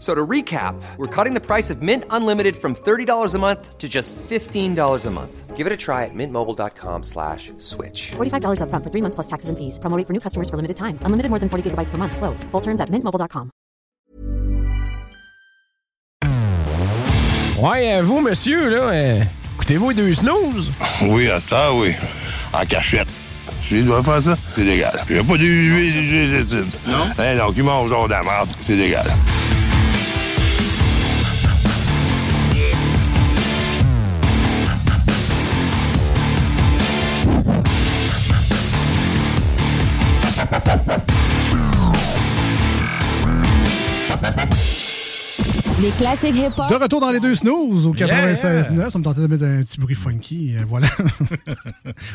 So to recap, we're cutting the price of Mint Unlimited from $30 a month to just $15 a month. Give it a try at mintmobile.com slash switch. $45 upfront for three months plus taxes and fees. Promo rate for new customers for limited time. Unlimited more than 40 gigabytes per month. Slows. Full terms at mintmobile.com. Ouais, euh, vous, monsieur, là, euh, écoutez-vous les deux snooze? Oui, à ça, oui. En cachette. Je dois faire ça, c'est légal. Il n'y a pas de Non? Eh hein, donc, ils mangent genre de la merde, c'est légal. Les classiques hip-hop. De retour dans les deux snooze au 96.9. Ça me tentait de mettre un petit bruit funky. euh, voilà.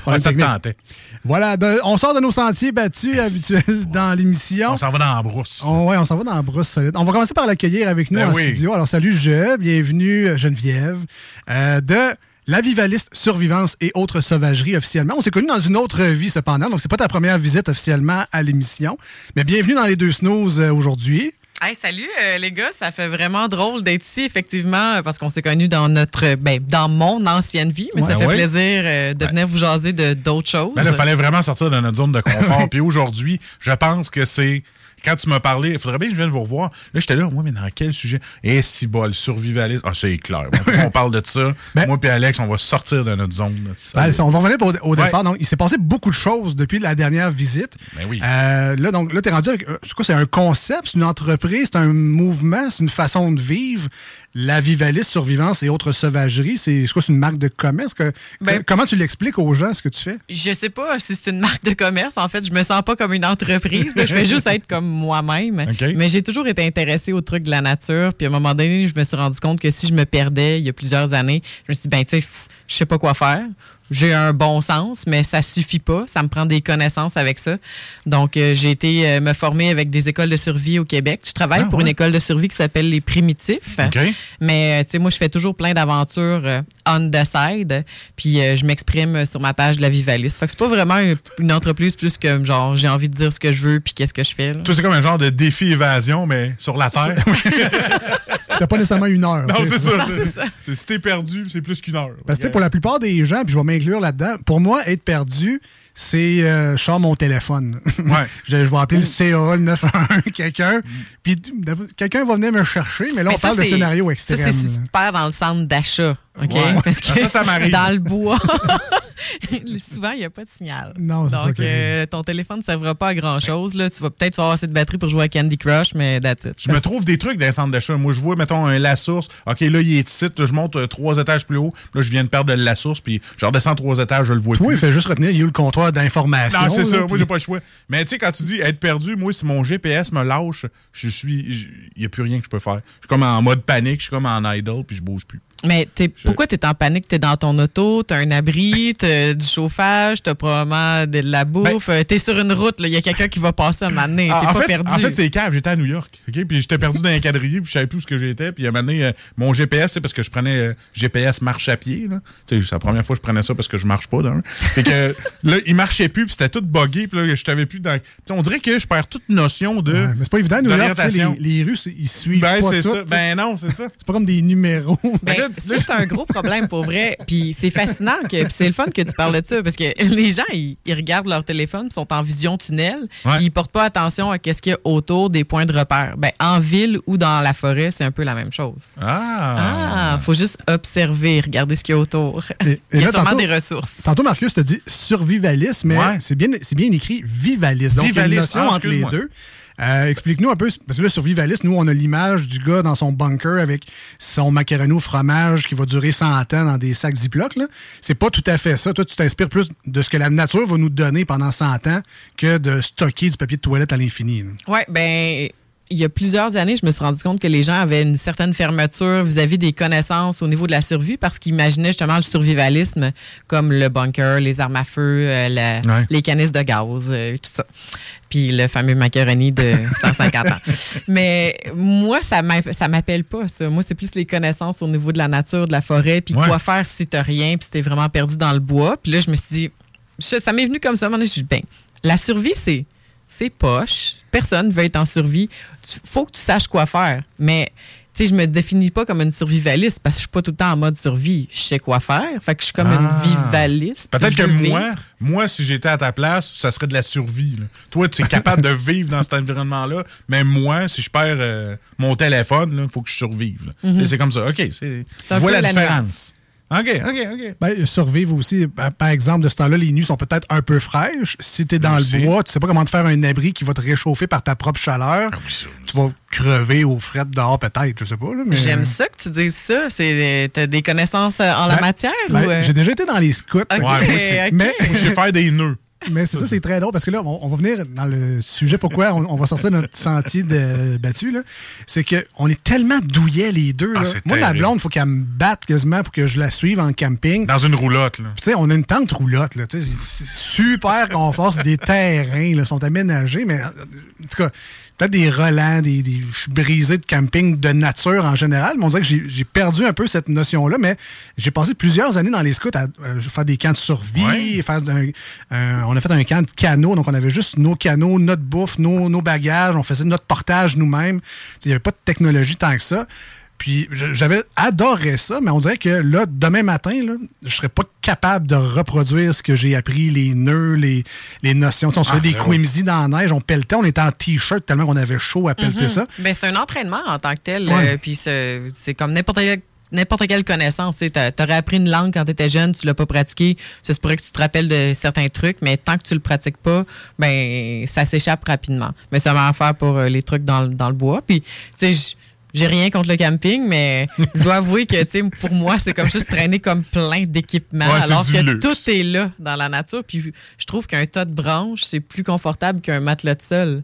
Ouais, ça tentait. Voilà. de- on sort de nos sentiers battus habituels dans l'émission. On s'en va dans la brousse. On, ouais, on s'en va dans la brousse solide. On va commencer par l'accueillir avec nous Ben en oui. studio. Alors, salut Je, bienvenue euh, Geneviève, euh, de La Vivaliste Survivance et autres sauvageries officiellement. On s'est connus dans une autre vie cependant, donc c'est pas ta première visite officiellement à l'émission. Mais bienvenue dans les deux snooze aujourd'hui. Hey, salut euh, les gars, ça fait vraiment drôle d'être ici effectivement parce qu'on s'est connus dans notre ben, dans mon ancienne vie, mais Ouais. ça fait Ouais. plaisir euh, de venir vous jaser de d'autres choses. Ben il fallait vraiment sortir de notre zone de confort. Puis aujourd'hui, je pense que c'est. Quand tu m'as parlé, il faudrait bien que je vienne vous revoir. Là, j'étais là, moi, mais dans quel sujet? Et si bol, survivalisme. Ah, c'est clair. on parle de ça. moi puis Alex, on va sortir de notre zone. Ben, on va revenir au, au Ouais. départ. Donc, il s'est passé beaucoup de choses depuis la dernière visite. Ben oui. Euh, là, donc, là, t'es rendu avec. euh, C'est quoi? C'est un concept, c'est une entreprise, c'est un mouvement, c'est une façon de vivre. La Vivaliste, Survivance et autres sauvageries, c'est c'est quoi? C'est une marque de commerce? Que- Ben- que- comment tu l'expliques aux gens ce que tu fais? Je sais pas si c'est une marque de commerce. En fait, je me sens pas comme une entreprise. là. Je vais juste être comme moi-même. Mais j'ai toujours été intéressée aux trucs de la nature. Puis à un moment donné, je me suis rendu compte que si je me perdais il y a plusieurs années, je me suis dit, ben, tu sais, je sais pas quoi faire. J'ai un bon sens, mais ça suffit pas. Ça me prend des connaissances avec ça. Donc, euh, j'ai été euh, me former avec des écoles de survie au Québec. Je travaille Ah, pour ouais. une école de survie qui s'appelle Les Primitifs. Mais, euh, tu sais, moi, je fais toujours plein d'aventures euh, on the side. Puis, je m'exprime sur ma page de la Vivaliste. Fait que c'est pas vraiment une, une entreprise plus que, genre, j'ai envie de dire ce que je veux puis qu'est-ce que je fais. là. Toi, c'est comme un genre de défi évasion, mais sur la Terre. T'as pas nécessairement une heure. non, c'est ça. c'est ça. C'est- Si t'es perdu, c'est plus qu'une heure. Parce que tu sais, pour la plupart des gens, puis je vais m'inclure là-dedans, pour moi, être perdu, c'est euh, je sors mon téléphone. Ouais. je, je vais appeler le CA, le 911, quelqu'un, puis quelqu'un va venir me chercher, mais là, Mais on ça, parle de scénario Ça, extrême. c'est super dans le centre d'achat. OK? Ouais. Parce que Ah, ça, ça m'arrive. dans le bois, souvent, il n'y a pas de signal. Non, c'est ça Donc, arrive. euh, ton téléphone ne servira pas à grand-chose. là. Tu vas peut-être avoir assez de batterie pour jouer à Candy Crush, mais that's it. Je me trouve des trucs dans les centres d'achat. Moi, je vois, mettons, un La Source. OK, là, il est ici. Là, je monte euh, trois étages plus haut. Là, je viens de perdre le La Source. Puis, je redescends trois étages, je le vois Toi, il plus. fait juste retenir, il y a eu le comptoir d'information. Non, c'est ça. là, Moi, puis- j'ai pas le choix. Mais tu sais, quand tu dis être perdu, moi, si mon GPS me lâche, je suis. Il n'y a plus rien que je peux faire. Je suis comme en mode panique, je suis comme en idle, puis je bouge plus. Mais t'es- pourquoi tu es en panique? Tu es dans ton auto, tu as un abri, tu du chauffage, tu as probablement de la bouffe. tu es sur une route, il y a quelqu'un qui va passer un moment donné. T'es Ben Ah, en, pas fait, perdu. en fait, c'est cave. J'étais à New York. Puis j'étais perdu dans un quadrille, puis je savais plus où ce que j'étais. Puis à un moment donné, euh, mon GPS, c'est parce que je prenais euh, GPS marche à pied. C'est la première fois que je prenais ça parce que je marche pas. D'un. Fait que là, il marchait plus, puis c'était tout buggé. Puis là, je t'avais plus dans. On dirait que je perds toute notion de. Ouais, mais c'est pas évident, New York, les, c'est- ils suivent Ben, pas c'est tout, ça. Ben non, c'est ça. C'est pas comme des numéros. Ben, c'est un gros problème pour vrai. Puis c'est fascinant, que, puis c'est le fun que tu parles de ça, parce que les gens, ils, ils regardent leur téléphone, ils sont en vision tunnel, Ouais. puis ils portent pas attention à qu'est-ce qu'il y a autour des points de repère. Ben, en ville ou dans la forêt, c'est un peu la même chose. Ah. Ah, faut juste observer, regarder ce qu'il y a autour. Et- et Il y a là, sûrement tantôt- des ressources. Tantôt, Marcus te dit survivaliste, mais c'est bien, c'est bien écrit vivaliste. Donc, il y a une notion Ah, entre les deux. Euh, Explique-nous un peu, parce que là, survivaliste, nous, on a l'image du gars dans son bunker avec son macaroni au fromage qui va durer 100 ans dans des sacs Ziploc. C'est pas tout à fait ça. Toi, tu t'inspires plus de ce que la nature va nous donner pendant 100 ans que de stocker du papier de toilette à l'infini. Oui, ben il y a plusieurs années, je me suis rendu compte que les gens avaient une certaine fermeture vis-à-vis des connaissances au niveau de la survie parce qu'ils imaginaient justement le survivalisme comme le bunker, les armes à feu, euh, la- Ouais. les canisses de gaz, euh, tout ça. Puis le fameux macaroni de 150 ans. Mais moi, ça m'a- ça m'appelle pas ça. Moi, c'est plus les connaissances au niveau de la nature, de la forêt, puis Ouais. quoi faire si t'as rien, puis si t'es vraiment perdu dans le bois. Puis là, je me suis dit, je- ça m'est venu comme ça. Je me suis dit, ben, la survie, c'est c'est poche. Personne veut être en survie. Il faut que tu saches quoi faire. Mais, tu sais, je me définis pas comme une survivaliste parce que je suis pas tout le temps en mode survie. Je sais quoi faire. Fait que je suis comme Ah. une vivaliste. Peut-être que moi, vivre. moi, si j'étais à ta place, ça serait de la survie. là. Toi, tu es capable de vivre dans cet environnement-là, mais moi, si je perds euh, mon téléphone, il faut que je survive. Mhm. Tu C'est comme ça. OK, je vois la différence. OK, OK, OK. Ben, survivre aussi. Ben, Par exemple, de ce temps-là, les nuits sont peut-être un peu fraîches. Si tu es dans Aussi. le bois, tu sais pas comment te faire un abri qui va te réchauffer par ta propre chaleur. Ah oui, ça. Tu vas crever aux frettes dehors, peut-être. Je sais pas. là, mais... J'aime ça que tu dises ça. C'est, t'as des connaissances euh, en la Ben, matière ben, ou, euh? J'ai déjà été dans les scouts. Ok, Ouais, moi aussi. ok. Mais, je sais faire des nœuds. Mais c'est ça, c'est très drôle parce que là, on, on va venir dans le sujet pourquoi on, on va sortir notre sentier de battu. C'est qu'on est tellement douillets les deux. Ah, là. Moi, la blonde, il faut qu'elle me batte quasiment pour que je la suive en camping. Dans une roulotte, là. Puis, tu sais, on a une tente roulotte, là. C'est super confort, des terrains, là, sont aménagés, mais en tout cas, peut-être des relents, des, des- je suis brisé de camping de nature en général, mais on dirait que j'ai perdu un peu cette notion-là, mais j'ai passé plusieurs années dans les scouts à euh, faire des camps de survie, Ouais. faire un- un- on a fait un camp de canot, donc on avait juste nos canots, notre bouffe, nos, nos bagages, on faisait notre portage nous-mêmes. Il n'y avait pas de technologie tant que ça. Puis j'avais adoré ça, mais on dirait que là, demain matin, là, je serais pas capable de reproduire ce que j'ai appris, les nœuds, les, les notions. On se Ah, fait des zéro. quimsy dans la neige, on pelletait, on était en t-shirt tellement qu'on avait chaud à pelleter ça. Ben, c'est un entraînement en tant que tel. Ouais. euh, Puis c'est comme n'importe quelle, n'importe quelle connaissance. Tu aurais appris une langue quand tu étais jeune, tu l'as pas pratiqué. Ça se pourrait que tu te rappelles de certains trucs, mais tant que tu le pratiques pas, ben ça s'échappe rapidement. Mais ça va en faire pour euh, les trucs dans, le- dans le bois. Puis, tu sais, j'ai rien contre le camping, mais je dois avouer que, tu sais, pour moi, c'est comme juste traîner comme plein d'équipements, Ouais, alors que luxe. tout est là dans la nature. Puis, je trouve qu'un tas de branches, c'est plus confortable qu'un matelas de sol.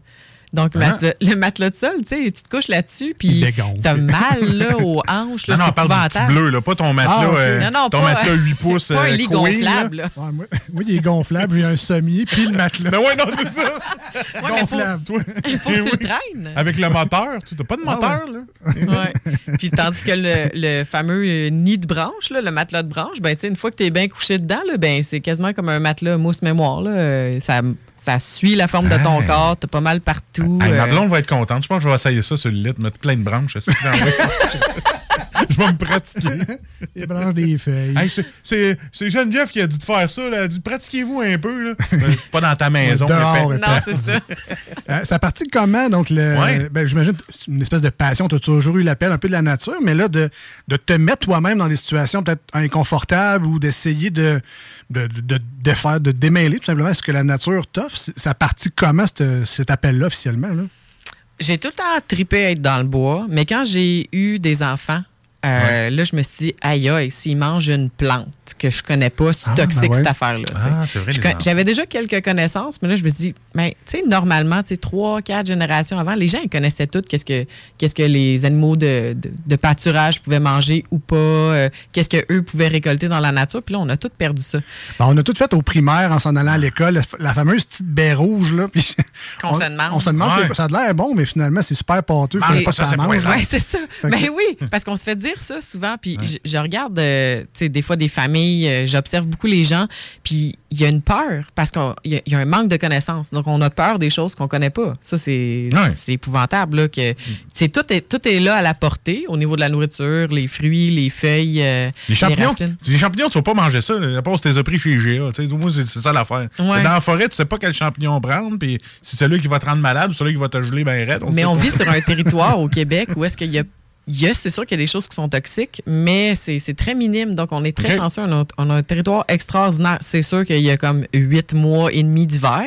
Donc, Hein? matelas- le matelas de sol, tu sais, tu te couches là-dessus, puis t'as mal là, aux hanches. Là, Non, non, c'est on parle du petit bleu, là, pas ton matelas, Ah, euh, Non, non, ton pas- matelas 8 pouces. Pas un euh, lit là. gonflable. là. Ouais, moi, moi, il est gonflable, j'ai un semi, puis le matelas. Ben ouais, non, c'est ça. Ouais, mais faut, gonflable. Toi, il faut que tu oui. le traînes. Avec le moteur, tu n'as pas de Ah moteur, là. Ouais. Puis tandis que le, le fameux nid de branche, là, le matelas de branche, ben, tu sais, une fois que tu es bien couché dedans, là, ben, c'est quasiment comme un matelas mousse mémoire. Là. Euh, Ça, ça suit la forme de ton Hey. corps, t'as pas mal partout. Hey, ma euh, blonde va être contente. Je pense que je vais essayer ça sur le lit, mettre plein de branches. je vais me pratiquer. Il branche des feuilles. Hey, c'est- Geneviève qui a dit de faire ça. Là. Elle a dit pratiquez-vous un peu. Là. Euh, pas dans ta maison. Dehors, Non, c'est ça. Euh, ça partit de comment? Donc, le, Ouais. ben, j'imagine c'est une espèce de passion. Tu as toujours eu l'appel un peu de la nature, mais là, de, de te mettre toi-même dans des situations peut-être inconfortables ou d'essayer de, de, de, de faire, de démêler tout simplement ce que la nature t'offre, ça partit de comment cet, cet appel-là officiellement? Là? J'ai tout le temps trippé à être dans le bois, mais quand j'ai eu des enfants, euh, là, je me suis dit, aïe, aïe, s'ils mangent une plante que je connais pas, c'est Ah, toxique, ben ouais. cette affaire-là. Ah. J'avais déjà quelques connaissances, mais là, je me dis, mais tu sais, normalement, tu sais, trois, quatre générations avant, les gens, ils connaissaient tout qu'est-ce que, qu'est-ce que les animaux de, de, de pâturage pouvaient manger ou pas, euh, qu'est-ce qu'eux pouvaient récolter dans la nature. Puis là, on a tout perdu ça. Ben, on a tout fait au primaire en s'en allant à l'école, la, la fameuse petite baie rouge. Là, puis Qu'on on, se demande. On se demande, Ouais. ça a l'air bon, mais finalement, c'est super pâteux. Mange Faudrait pas ça, c'est ça. Ben que- oui, parce qu'on se fait dire ça souvent. Puis je, je regarde, euh, tu sais, des fois des familles, euh, j'observe beaucoup les gens, puis il y a une peur parce qu'il y, a- il y a un manque de connaissances. Donc on a peur des choses qu'on connaît pas. Ça, c'est Ouais. épouvantable. Là, que, c'est tout, est, tout est là à la portée au niveau de la nourriture, les fruits, les feuilles, euh, Les champignons, racines. les champignons, tu vas pas manger ça. tu les as pris chez GA. tu sais, c'est ça l'affaire. Dans la forêt, tu sais pas quel champignon prendre, puis si c'est celui qui va te rendre malade ou celui qui va te geler ben raide. Mais on pas. vit sur un territoire au Québec où est-ce qu'il y a. il y a- c'est sûr qu'il y a des choses qui sont toxiques, mais c'est très minime. Donc, on est très chanceux. On a, on a un territoire extraordinaire. C'est sûr qu'il y a comme huit mois et demi d'hiver.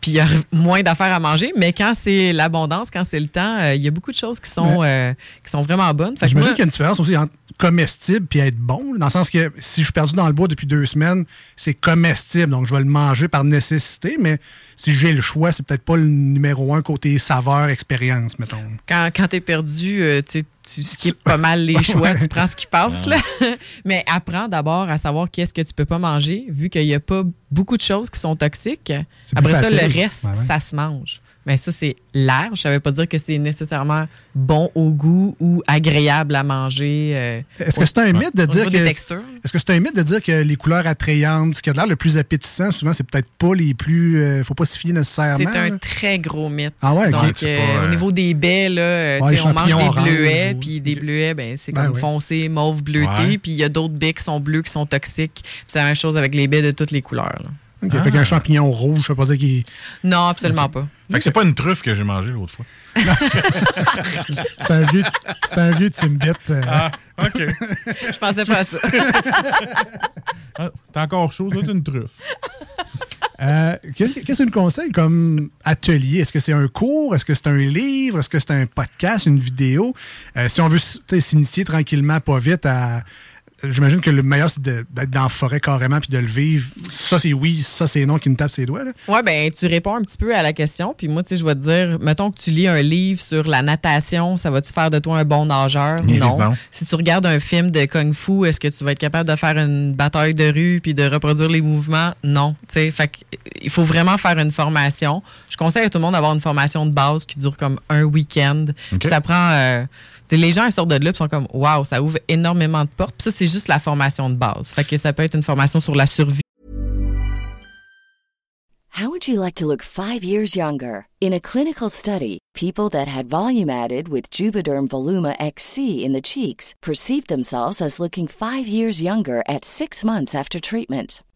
puis il y a moins d'affaires à manger. Mais quand c'est l'abondance, quand c'est le temps, euh, il y a beaucoup de choses qui sont, euh, qui sont vraiment bonnes. Fait que J'imagine moi- qu'il y a une différence aussi entre comestible puis être bon, dans le sens que si je suis perdu dans le bois depuis deux semaines, c'est comestible, donc je vais le manger par nécessité, mais si j'ai le choix, c'est peut-être pas le numéro un côté saveur, expérience, mettons. quand, quand tu es perdu, euh, tu, tu skippes pas mal les choix, tu prends ce qui passe. Là. Mais apprends d'abord à savoir qu'est-ce que tu peux pas manger, vu qu'il n'y a pas beaucoup de choses qui sont toxiques. Après ça, le reste, Ouais, ouais. ça se mange. Mais ça, c'est large. Ça veut pas dire que c'est nécessairement bon au goût ou agréable à manger. euh, Est-ce que c'est un mythe de dire que est-ce que c'est un mythe de dire que les couleurs attrayantes, ce qui a l'air le plus appétissant, souvent c'est peut-être pas les plus euh, faut pas s'y fier nécessairement. C'est un là? très gros mythe. Ah ouais. Donc, C'est euh, pas, euh, au niveau des baies, là, euh, Ouais, on mange des bleuets, puis des bleuets, ben, c'est Ben comme oui. foncé, mauve, bleuté. Puis il y a d'autres baies qui sont bleues, qui sont toxiques. Puis c'est la même chose avec les baies de toutes les couleurs. là. Ok, Ah. Fait qu'un champignon rouge, je sais pas dire qu'il Non, absolument pas. Fait que c'est pas une truffe que j'ai mangée l'autre fois. c'est un vieux c'est un vieux Timbit. euh, Ah, OK. Je pensais pas à ça. Ah, T'es encore chaud, t'es une truffe. Euh, Qu'est-ce que tu nous conseilles comme atelier? Est-ce que c'est un cours? Est-ce que c'est un livre? Est-ce que c'est un podcast, une vidéo? Euh, si on veut s'initier tranquillement, pas vite à. J'imagine que le meilleur, c'est d'être dans la forêt carrément puis de le vivre. Ça, c'est oui, ça, c'est non qui nous tape ses doigts. Là. Ouais, ben tu réponds un petit peu à la question. Puis moi, tu sais, je vais te dire, mettons que tu lis un livre sur la natation, ça va-tu faire de toi un bon nageur? Non. Si tu regardes un film de kung fu, est-ce que tu vas être capable de faire une bataille de rue puis de reproduire les mouvements? Non. Tu sais, fait il faut vraiment faire une formation. Je conseille à tout le monde d'avoir une formation de base qui dure comme un week-end. Ça prend. euh, les gens ils sortent de là et sont comme waouh, ça ouvre énormément de portes. Puis ça, c'est juste la formation de base. Fait que ça peut être une formation sur la survie. How would you like to look five years younger? In a clinical study, people that had volume added with Juvederm Voluma XC in the cheeks perceived themselves as looking five years younger at six months after treatment.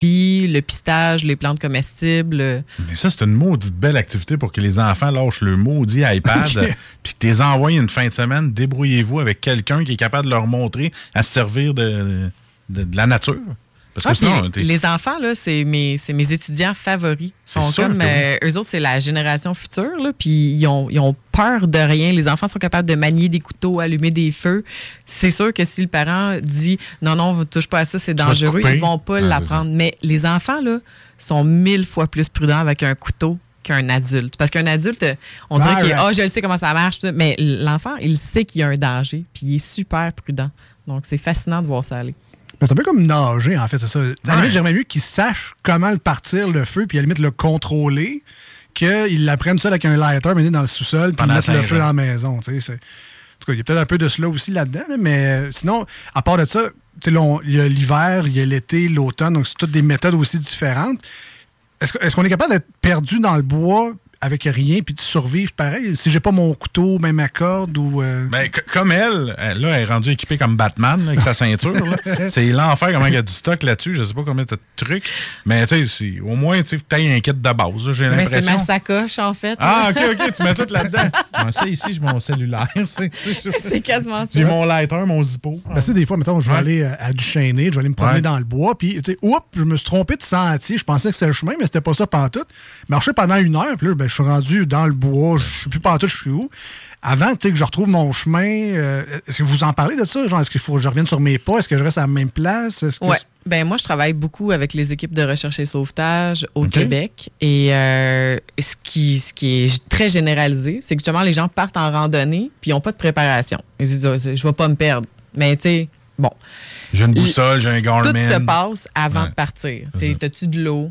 Puis le pistage, les plantes comestibles. Mais ça, c'est une maudite belle activité pour que les enfants lâchent le maudit iPad, Ok. puis que tu les envoies une fin de semaine, débrouillez-vous avec quelqu'un qui est capable de leur montrer à se servir de, de, de la nature. Parce que Ah, sinon, puis t'es- les enfants, là, c'est mes, mes étudiants favoris. Ils sont comme, que oui. euh, eux autres, c'est la génération future, là, puis ils ont, ils ont peur de rien. Les enfants sont capables de manier des couteaux, allumer des feux. C'est sûr que si le parent dit non, non, touche pas à ça, c'est dangereux, ils vont pas Ouais, l'apprendre. Mais les enfants, là, sont mille fois plus prudents avec un couteau qu'un adulte. Parce qu'un adulte, on dirait qu'il ah, je le sais comment ça marche, mais l'enfant, il sait qu'il y a un danger, puis il est super prudent. Donc, c'est fascinant de voir ça aller. C'est un peu comme nager, en fait, c'est ça. À la Ouais. limite, j'aimerais mieux qu'ils sachent comment le partir, le feu, puis à la limite le contrôler, qu'ils l'apprennent seul avec un lighter, mené dans le sous-sol, puis mettre le feu ans. dans la maison. tu sais, c'est- En tout cas, il y a peut-être un peu de cela aussi là-dedans, là, mais euh, sinon, à part de ça, il y a l'hiver, il y a l'été, l'automne, donc c'est toutes des méthodes aussi différentes. Est-ce qu'on est capable d'être perdu dans le bois avec rien puis de survivre pareil? Si j'ai pas mon couteau, même ma corde ou. euh, Ben, comme elle, elle, là, elle est rendue équipée comme Batman là, avec sa ceinture. c'est l'enfer comment il y a du stock là-dessus. Je sais pas combien t'as de trucs. Mais tu sais, c'est- au moins, tu as un kit de base, là, j'ai Mais c'est l'impression. ma sacoche, en fait. Ah, ok, ok, tu mets tout là-dedans. Ouais, ça, ici, j'ai mon cellulaire. C'est C'est quasiment ça. J'ai mon lighter, mon zippo. Ben, tu sais, des fois, mettons, je vais Ouais. aller euh, à Duchesnay, je vais aller me promener Ouais. dans le bois, puis, tu sais, oups, je me suis trompé de sentier. Je pensais que c'était le chemin, mais c'était pas ça pantoute. Marcher pendant une heure, puis là, ben, je suis rendu dans le bois, je sais plus pantoute, je suis où. Avant, tu sais, que je retrouve mon chemin, euh, est-ce que vous en parlez de ça? Genre, est-ce qu'il faut que je revienne sur mes pas? Est-ce que je reste à la même place? Est-ce que Ouais. Ben moi, je travaille beaucoup avec les équipes de recherche et sauvetage au. Québec. Et euh, ce, qui, ce qui est très généralisé, c'est que justement, les gens partent en randonnée puis ils n'ont pas de préparation. Ils disent, Ah, je vais pas me perdre. Mais tu sais, bon. J'ai une boussole, j'ai un Garmin. Tout se passe avant Ouais. de partir. Tu T'as-tu de l'eau?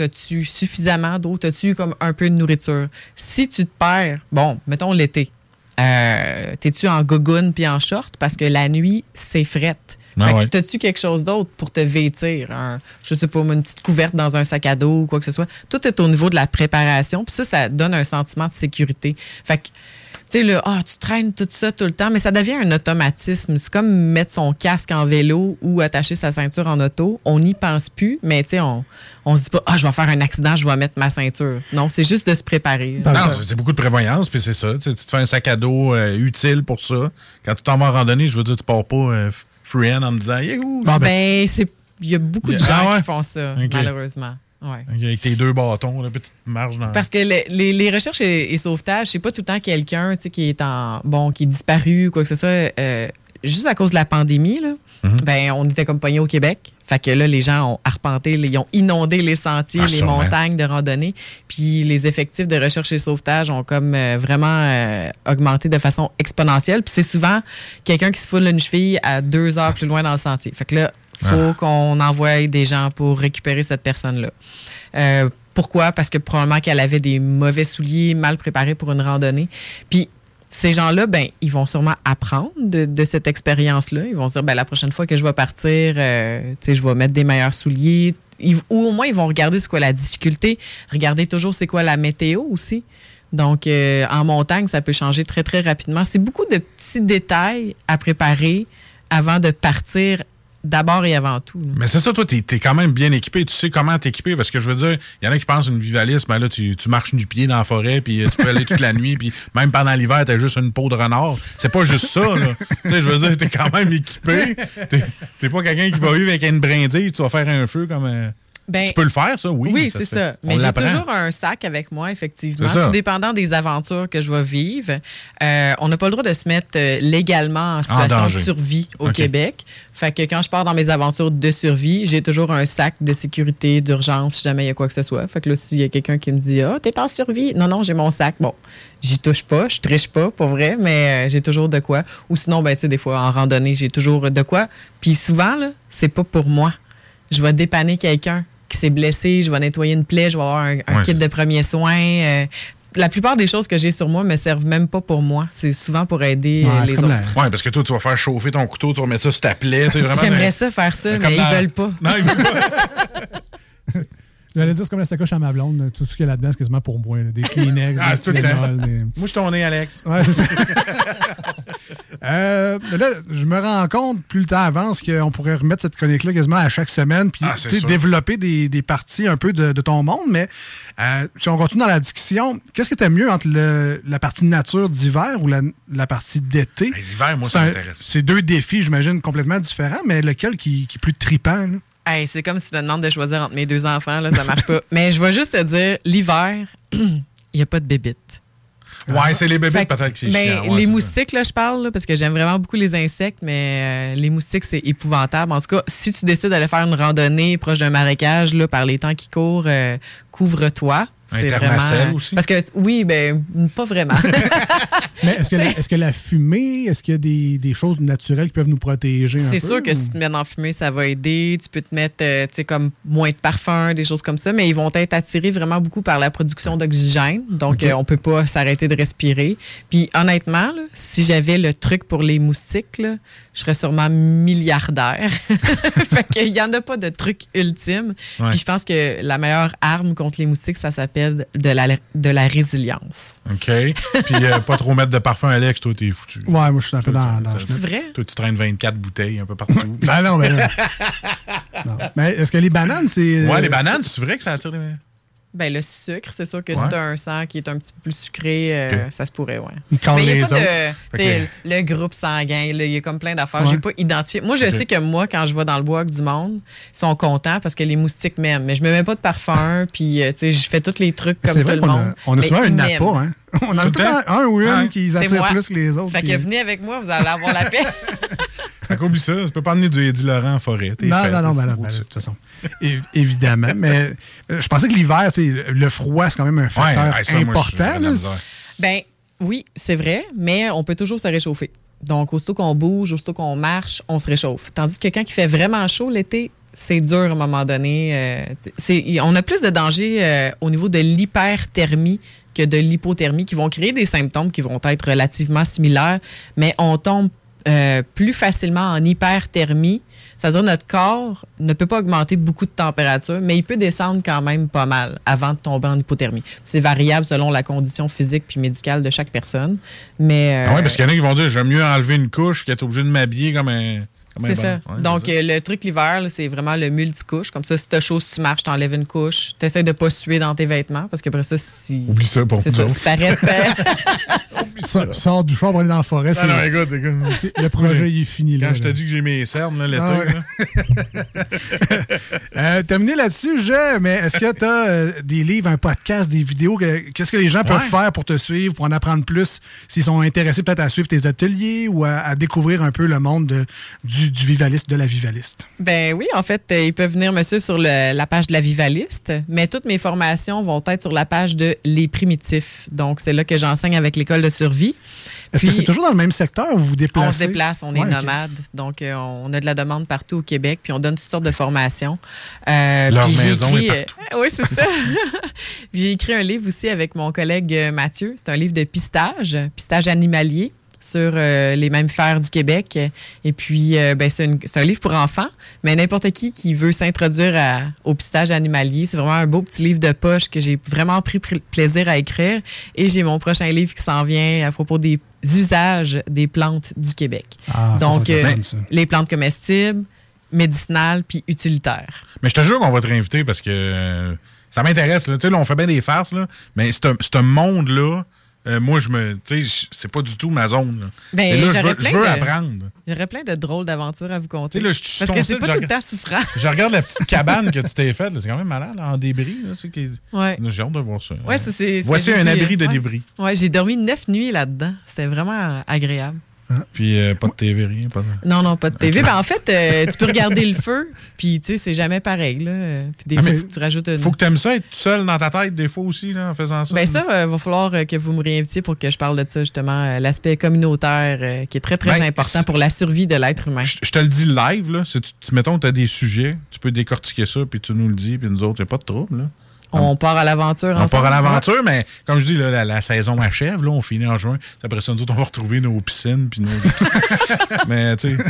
T'as-tu suffisamment d'eau? T'as-tu comme un peu de nourriture? Si tu te perds, bon, mettons l'été, euh, t'es-tu en gogoune puis en short? Parce que la nuit, c'est frette. Ah Fait que ouais. T'as-tu quelque chose d'autre pour te vêtir? Un- je sais pas, une petite couverte dans un sac à dos ou quoi que ce soit. Tout est au niveau de la préparation. Puis ça, ça donne un sentiment de sécurité. Fait que, sais, le, ah, tu traînes tout ça tout le temps, mais ça devient un automatisme. C'est comme mettre son casque en vélo ou attacher sa ceinture en auto. On n'y pense plus, mais tu sais, on, on se dit pas, ah, je vais faire un accident, je vais mettre ma ceinture. Non, c'est juste de se préparer. Non, c'est c'est beaucoup de prévoyance, puis c'est ça. Tu, te fais un sac à dos euh, utile pour ça. Quand tu t'en vas en randonnée, je veux dire, tu pars pas euh, free en me disant, Youhou! ben, c'est, il y a beaucoup de Ah gens ouais? qui font ça, malheureusement. Ouais. Avec tes deux bâtons, là, puis tu te marches dans. Parce que les, les- les recherches et, et sauvetages, c'est pas tout le temps quelqu'un qui est en bon, qui est disparu ou quoi que ce soit. Euh, juste à cause de la pandémie, là, Mhm. ben, on était comme pognés au Québec. Fait que là, les gens ont arpenté, ils ont inondé les sentiers, Ah, les sûrement. montagnes de randonnée. Puis les effectifs de recherche et sauvetage ont comme euh, vraiment euh, augmenté de façon exponentielle. Puis c'est souvent quelqu'un qui se foule une cheville à deux heures plus loin dans le sentier. Fait que là, faut Ah. qu'on envoie des gens pour récupérer cette personne-là. Euh, pourquoi? Parce que probablement qu'elle avait des mauvais souliers, mal préparés pour une randonnée. Puis ces gens-là, ben, ils vont sûrement apprendre de, de cette expérience-là. Ils vont se dire, ben, la prochaine fois que je vais partir, euh, je vais mettre des meilleurs souliers. Ils- ou au moins, ils vont regarder c'est quoi la difficulté. Regarder toujours c'est quoi la météo aussi. Donc, euh, en montagne, ça peut changer très, très rapidement. C'est beaucoup de petits détails à préparer avant de partir d'abord et avant tout. Mais c'est ça, toi, t'es es quand même bien équipé. Tu sais comment t'équiper. Parce que je veux dire, il y en a qui pensent une vivaliste, ben là, tu, tu marches du pied dans la forêt, puis euh, tu peux aller toute la nuit, puis même pendant l'hiver, t'as juste une peau de renard. C'est pas juste ça, là. tu je veux dire, t'es quand même équipé. T'es pas quelqu'un qui va vivre avec une brindille, tu vas faire un feu comme. euh, Ben, tu peux le faire, ça, oui. Oui, c'est ça. On Mais j'ai toujours un sac avec moi, effectivement, tout dépendant des aventures que je vais vivre. Euh, on n'a pas le droit de se mettre euh, légalement en situation de survie au. Québec. Fait que quand je pars dans mes aventures de survie, j'ai toujours un sac de sécurité, d'urgence, si jamais il y a quoi que ce soit. Fait que là, s'il y a quelqu'un qui me dit Ah, t'es en survie. Non, non, j'ai mon sac. Bon, j'y touche pas, je triche pas, pour vrai, mais euh, j'ai toujours de quoi. Ou sinon, ben, tu sais, des fois, en randonnée, j'ai toujours de quoi. Puis souvent, là, c'est pas pour moi. Je vais dépanner quelqu'un qui s'est blessé, je vais nettoyer une plaie, je vais avoir un, un Ouais, kit de premiers soins. euh, la plupart des choses que j'ai sur moi me servent même pas pour moi. C'est souvent pour aider euh, Ouais, les autres. la- Ouais, parce que toi, tu vas faire chauffer ton couteau, tu vas mettre ça sur ta plaie. tu sais, vraiment J'aimerais ça faire ça, mais dans- ils veulent pas. Non, ils veulent pas. J'allais dire, c'est comme la sacoche à ma blonde. Tout ce qu'il y a là-dedans, c'est quasiment pour moi. là. Des Kleenex, Ah, des. Tylenol, des- Moi, je t'en ai, Alex. Ouais, c'est ça. Euh, là, je me rends compte, plus le temps avance, qu'on pourrait remettre cette chronique-là quasiment à chaque semaine, puis Ah, développer des, des parties un peu de, de ton monde. Mais euh, si on continue dans la discussion, qu'est-ce que tu aimes mieux entre le- la partie nature d'hiver ou la, la partie d'été? Hey, L'hiver, moi, C'est ça m'intéresse. C'est deux défis, j'imagine, complètement différents, mais lequel qui, qui est plus tripant? là? Hey, c'est comme si tu me demandes de choisir entre mes deux enfants, là, ça marche pas. mais je vais juste te dire, l'hiver, il n'y a pas de bébites. Ouais, c'est les bébés, peut-être c'est ben. Ouais, les ça. moustiques, là, je parle, là, parce que j'aime vraiment beaucoup les insectes, mais euh, les moustiques, c'est épouvantable. En tout cas, si tu décides d'aller faire une randonnée proche d'un marécage, là, par les temps qui courent, euh, couvre-toi. C'est vraiment. aussi? Parce que, oui, ben, pas vraiment. Mais est-ce que, la, est-ce que la fumée, est-ce qu'il y a des, des choses naturelles qui peuvent nous protéger un peu? C'est sûr que si tu te mets dans la fumée, ça va aider. Tu peux te mettre, euh, tu sais, comme moins de parfum, des choses comme ça, mais ils vont être attirés vraiment beaucoup par la production d'oxygène. Donc, Ok. euh, on peut pas s'arrêter de respirer. Puis, honnêtement, là, si j'avais le truc pour les moustiques, là, je serais sûrement milliardaire. fait qu'il y en a pas de truc ultime. Ouais. Puis, je pense que la meilleure arme contre les moustiques, ça s'appelle de la, de la résilience. OK. Puis euh, pas trop mettre de parfum, Alex, toi, t'es foutu. Ouais, moi, je suis un peu dans, dans ce C'est vrai? Toi, tu traînes 24 bouteilles un peu partout. Ben non, ben non. Non. Mais est-ce que les bananes, c'est. Ouais, euh, les bananes, c'est vrai que ça attire les. Ben, le sucre, c'est sûr que Ouais. si t'as un sang qui est un petit peu plus sucré, euh, ça se pourrait, ouais. Calme Mais il y les a pas autres. de, tu sais, le groupe sanguin, il y a comme plein d'affaires. Ouais. J'ai pas identifié. Moi, je sais que moi, quand je vais dans le bois avec du monde, ils sont contents parce que les moustiques m'aiment. Mais je me mets pas de parfum, puis, euh, tu sais, je fais tous les trucs comme tout vrai le monde. a, on a souvent un m'aiment. hein? On en a Tout un ou une Ouais. qui attire plus que les autres. Fait puis- que venez avec moi, vous allez avoir la paix. Fait qu'oublie ça, tu peux pas emmener du Eddie Laurent en forêt. Non, fait, non, non, ben ben, de toute façon. Évidemment. Mais euh, je pensais que l'hiver, le froid, c'est quand même un facteur ouais, ça, moi, je- important. là. Ben oui, c'est vrai, mais on peut toujours se réchauffer. Donc, aussitôt qu'on bouge, aussitôt qu'on marche, on se réchauffe. Tandis que quand il fait vraiment chaud l'été, c'est dur à un moment donné. euh, c'est- on a plus de danger euh, au niveau de l'hyperthermie que de l'hypothermie qui vont créer des symptômes qui vont être relativement similaires, mais on tombe euh, plus facilement en hyperthermie. C'est-à-dire notre corps ne peut pas augmenter beaucoup de température, mais il peut descendre quand même pas mal avant de tomber en hypothermie. C'est variable selon la condition physique puis médicale de chaque personne. Mais Ah euh, parce qu'il y en a qui vont dire j'aime mieux enlever une couche qu'être obligé de m'habiller comme un. C'est bon. ça. Ouais, Donc, ça. euh, le truc l'hiver, c'est vraiment le multicouche. Comme ça, si t'as chaud, si tu marches, t'enlèves une couche. T'essaies de pas suer dans tes vêtements parce qu'après ça, si. Oublie ça pour C'est ça. Si t'arrêtes. euh, Ça- Sors du choix pour aller dans la forêt. Ah non, écoute, le projet, il est fini. Quand là, je te dis que j'ai mes cernes là, l'été, Ah Euh, terminé là-dessus, je, mais est-ce que tu as des livres, un podcast, des vidéos? que- Qu'est-ce que les gens peuvent Ouais. faire pour te suivre, pour en apprendre plus, s'ils sont intéressés peut-être à suivre tes ateliers ou à, à découvrir un peu le monde de- du, du vivaliste, de la vivaliste? Ben oui, en fait, euh, ils peuvent venir me suivre sur le- la page de la Vivaliste, mais toutes mes formations vont être sur la page de Les Primitifs. Donc, c'est là que j'enseigne avec l'école de survie. Est-ce que c'est toujours dans le même secteur ou vous vous déplacez? On se déplace, on est Ouais, nomade. Donc, euh, on a de la demande partout au Québec, puis on donne toutes sortes de formations. Euh, Leur maison écrit, est euh, oui, c'est ça. Puis j'ai écrit un livre aussi avec mon collègue Mathieu. C'est un livre de pistage, pistage animalier sur euh, les mammifères du Québec. Et puis, euh, ben, c'est, c'est un livre pour enfants, mais n'importe qui qui veut s'introduire au pistage animalier, c'est vraiment un beau petit livre de poche que j'ai vraiment pris pr- plaisir à écrire. Et j'ai mon prochain livre qui s'en vient à propos des usages des plantes du Québec. Ah, Donc, ça euh, les plantes comestibles, médicinales puis utilitaires. Mais je te jure qu'on va te réinviter parce que euh, ça m'intéresse. là. Tu sais, là, on fait bien des farces, là, mais ce ce monde-là, euh, moi, je me. Tu sais, c'est pas du tout ma zone. là. Ben, Et là, je j'aurais veux, plein je veux de- apprendre. Aurait plein de drôles d'aventures à vous conter. Là, je- je Parce que c'est pas tout le temps souffrant. Je regarde la petite cabane que tu t'es faite. C'est quand même malade, en débris. Qui- Ouais. J'ai hâte de voir ça. Ouais, c'est- c'est- Voici c'est- un j'ai- abri de ouais. débris. Ouais, j'ai dormi neuf nuits là-dedans. C'était vraiment agréable. Puis euh, pas de TV, rien. Pas de... Non, non, pas de TV. Ben, en fait, euh, tu peux regarder le feu, puis tu sais, c'est jamais pareil. Là. Puis des Ah, fois, mais faut que tu rajoutes une. Faut que tu aimes ça, être tout seul dans ta tête des fois aussi, là, en faisant ça. Ben ça, euh, va falloir que vous me réinvitiez pour que je parle de ça, justement, l'aspect communautaire qui est très, très Ben, important pour la survie de l'être humain. Je te le dis live, là. Si tu, mettons tu as des sujets, tu peux décortiquer ça, puis tu nous le dis, puis nous autres, il n'y a pas de trouble. Là. On part à l'aventure On ensemble. part à l'aventure, mais comme je dis, là, la, la saison achève, là, on finit en juin. Après ça, nous autres, on va retrouver nos piscines, puis nos. mais, tu sais.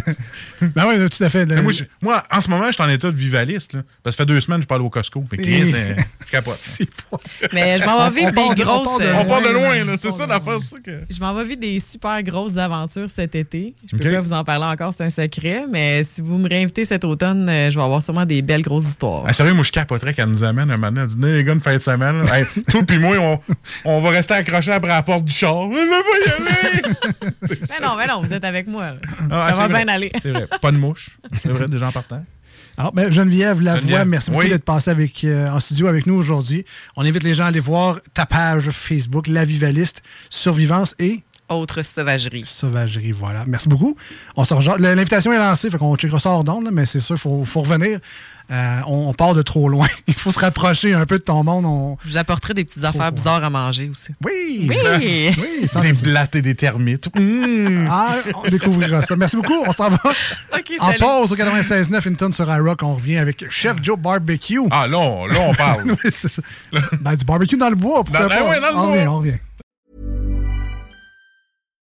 Ben oui, tout à fait. Moi, moi, en ce moment, je suis en état de vivaliste, là. Parce que ça fait deux semaines que je parle au Costco. Puis, Chris, euh, je capote. Mais je m'en vais vivre On des on grosses. part de euh, On part de loin, là. C'est ça pour ça que. Je m'en vais vivre des super grosses aventures cet été. Je peux pas vous en parler encore, c'est un secret, mais si vous me réinvitez cet automne, euh, je vais avoir sûrement des belles grosses histoires. Ah, sérieux, moi, je capoterais qu'elle nous amène un moment donné. Elle les gars, une fin de semaine. Hey, toi puis moi, on, on va rester accrochés après la porte du char. Mais je veux pas y aller. mais non, mais non, vous êtes avec moi. Ah, Ça va vrai. bien aller. C'est vrai. Pas de mouche. C'est vrai, des gens partant. Alors, ben, Geneviève Lavoie, Geneviève, merci beaucoup oui. d'être passée avec, euh, en studio avec nous aujourd'hui. On invite les gens à aller voir ta page Facebook, La Vivaliste, Survivance et Autre sauvagerie. Sauvagerie. Voilà. Merci beaucoup. On L'invitation est lancée, fait qu'on checkera ça hors d'onde, mais c'est sûr, il faut, faut revenir. Euh, on, on part de trop loin. Il faut se rapprocher un peu de ton monde. On... Je vous apporterai des petites affaires bizarres à manger aussi. Oui! Oui! Des blattes et des termites. Mmh. Ah, on découvrira ça. Merci beaucoup. On s'en va. En salut. pause au 96.9, une tonne sur iRock. On revient avec Chef Joe Barbecue. Ah, là, on, là, on parle. Oui, c'est ça. Ben, du barbecue dans le bois, pourquoi Dans- pas? ben ouais, dans le on bois. revient, on revient.